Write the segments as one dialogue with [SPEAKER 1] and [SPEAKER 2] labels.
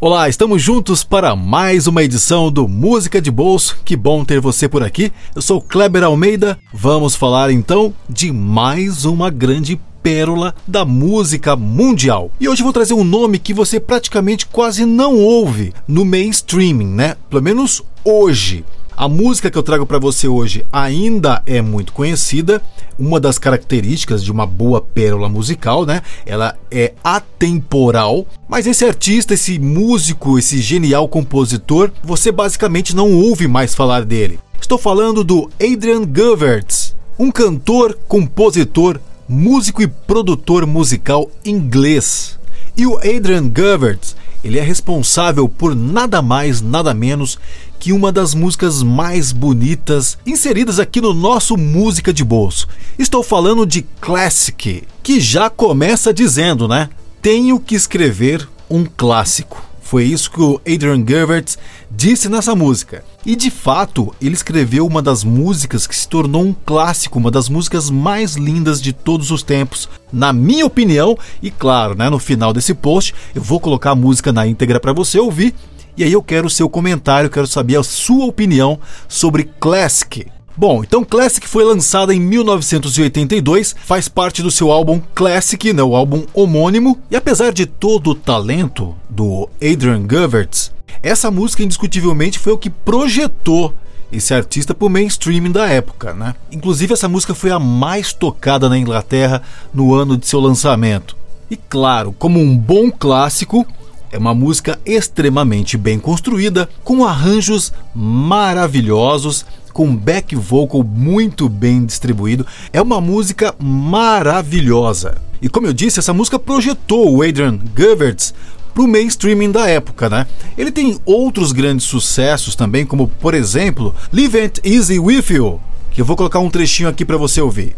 [SPEAKER 1] Olá, estamos juntos para mais uma edição do Música de Bolso. Que bom ter você por aqui. Eu sou Kleber Almeida. Vamos falar então de mais uma grande pérola da música mundial. E hoje vou trazer um nome que você praticamente quase não ouve no mainstreaming, né? Pelo menos hoje. A música que eu trago para você hoje ainda é muito conhecida. Uma das características de uma boa pérola musical, né? Ela é atemporal. Mas esse artista, esse músico, esse genial compositor, você basicamente não ouve mais falar dele. Estou falando do Adrian Govertz, um cantor, compositor, músico e produtor musical inglês. E o Adrian Govertz, ele é responsável por nada mais, nada menos que uma das músicas mais bonitas inseridas aqui no nosso Música de Bolso. Estou falando de Classic, que já começa dizendo, né? Tenho que escrever um clássico. Foi isso que o Adrian Gerberts disse nessa música. E de fato, ele escreveu uma das músicas que se tornou um clássico, uma das músicas mais lindas de todos os tempos, na minha opinião. E claro, né, no final desse post eu vou colocar a música na íntegra para você ouvir e aí eu quero o seu comentário, quero saber a sua opinião sobre Classic. Bom, então Classic foi lançada em 1982, faz parte do seu álbum Classic, né, o álbum homônimo, e apesar de todo o talento do Adrian Govertz, essa música indiscutivelmente foi o que projetou esse artista para o mainstream da época, né? Inclusive essa música foi a mais tocada na Inglaterra no ano de seu lançamento. E claro, como um bom clássico, é uma música extremamente bem construída, com arranjos maravilhosos, com back vocal muito bem distribuído. É uma música maravilhosa. E como eu disse, essa música projetou o Adrian Govertz para o mainstreaming da época, né? Ele tem outros grandes sucessos também, como por exemplo, Live It Easy With You, que eu vou colocar um trechinho aqui para você ouvir.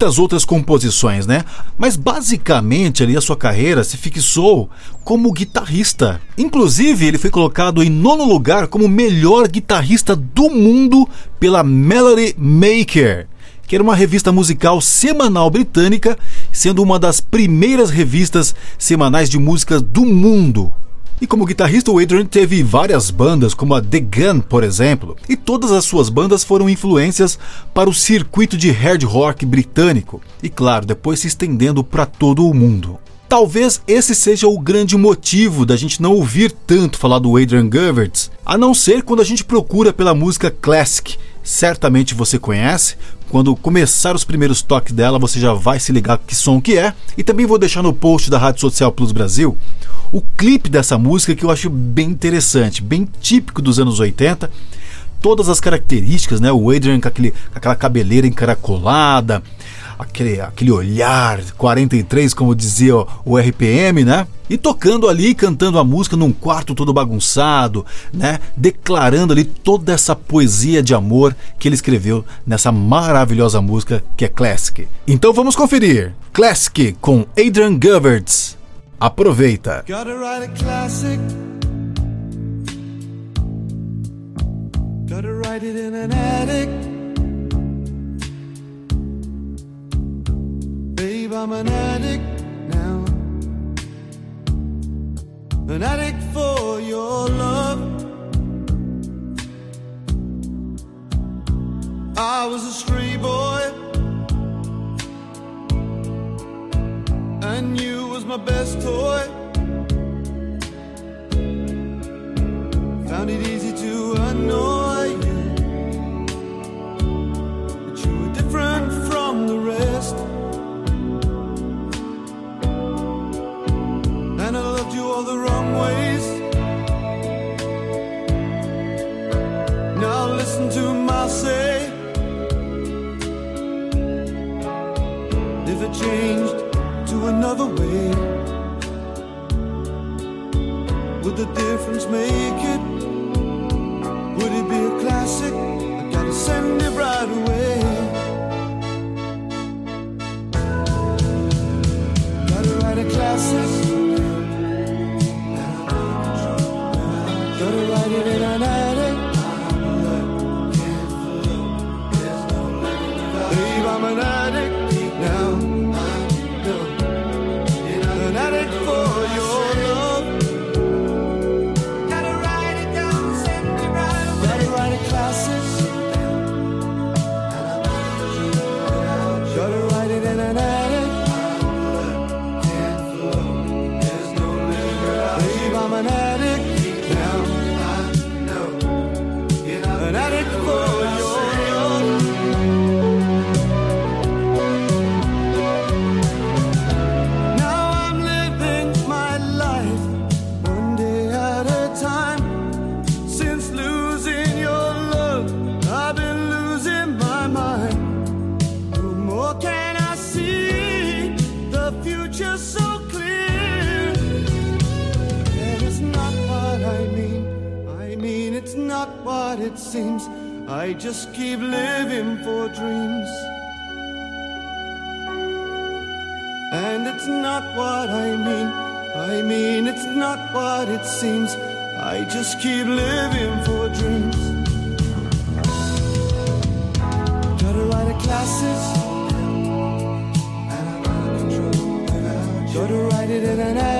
[SPEAKER 1] Muitas outras composições, né? Mas basicamente ali a sua carreira se fixou como guitarrista. Inclusive, ele foi colocado em nono lugar como melhor guitarrista do mundo pela Melody Maker que era uma revista musical semanal britânica, sendo uma das primeiras revistas semanais de música do mundo. E como guitarrista, o Adrian teve várias bandas, como a The Gun, por exemplo, e todas as suas bandas foram influências para o circuito de hard rock britânico, e claro, depois se estendendo para todo o mundo. Talvez esse seja o grande motivo da gente não ouvir tanto falar do Adrian Govertz, a não ser quando a gente procura pela música classic. Certamente você conhece, quando começar os primeiros toques dela, você já vai se ligar que som que é. E também vou deixar no post da Rádio Social Plus Brasil o clipe dessa música que eu acho bem interessante, bem típico dos anos 80. Todas as características, né? O Adrian com, aquele, com aquela cabeleira encaracolada, aquele, aquele olhar 43, como dizia o RPM, né? E tocando ali, cantando a música num quarto todo bagunçado, né? Declarando ali toda essa poesia de amor que ele escreveu nessa maravilhosa música que é Classic. Então vamos conferir. Classic com Adrian Govertz. Aproveita. Gotta write a classic. Gotta write it in an attic. Babe, I'm an addict now. An addict for your love. I was a stray boy. and you was my best toy. Found it easy Now listen to my say. If it changed to another way, would the difference make it? Would it be a classic? I gotta send it right away. Gotta write a classic.
[SPEAKER 2] Gotta write it in an
[SPEAKER 3] it
[SPEAKER 2] seems I just keep living for dreams. And it's not what I mean, I mean, it's not what it seems. I just keep living for dreams. Got to write a classes. got to write it in an ad.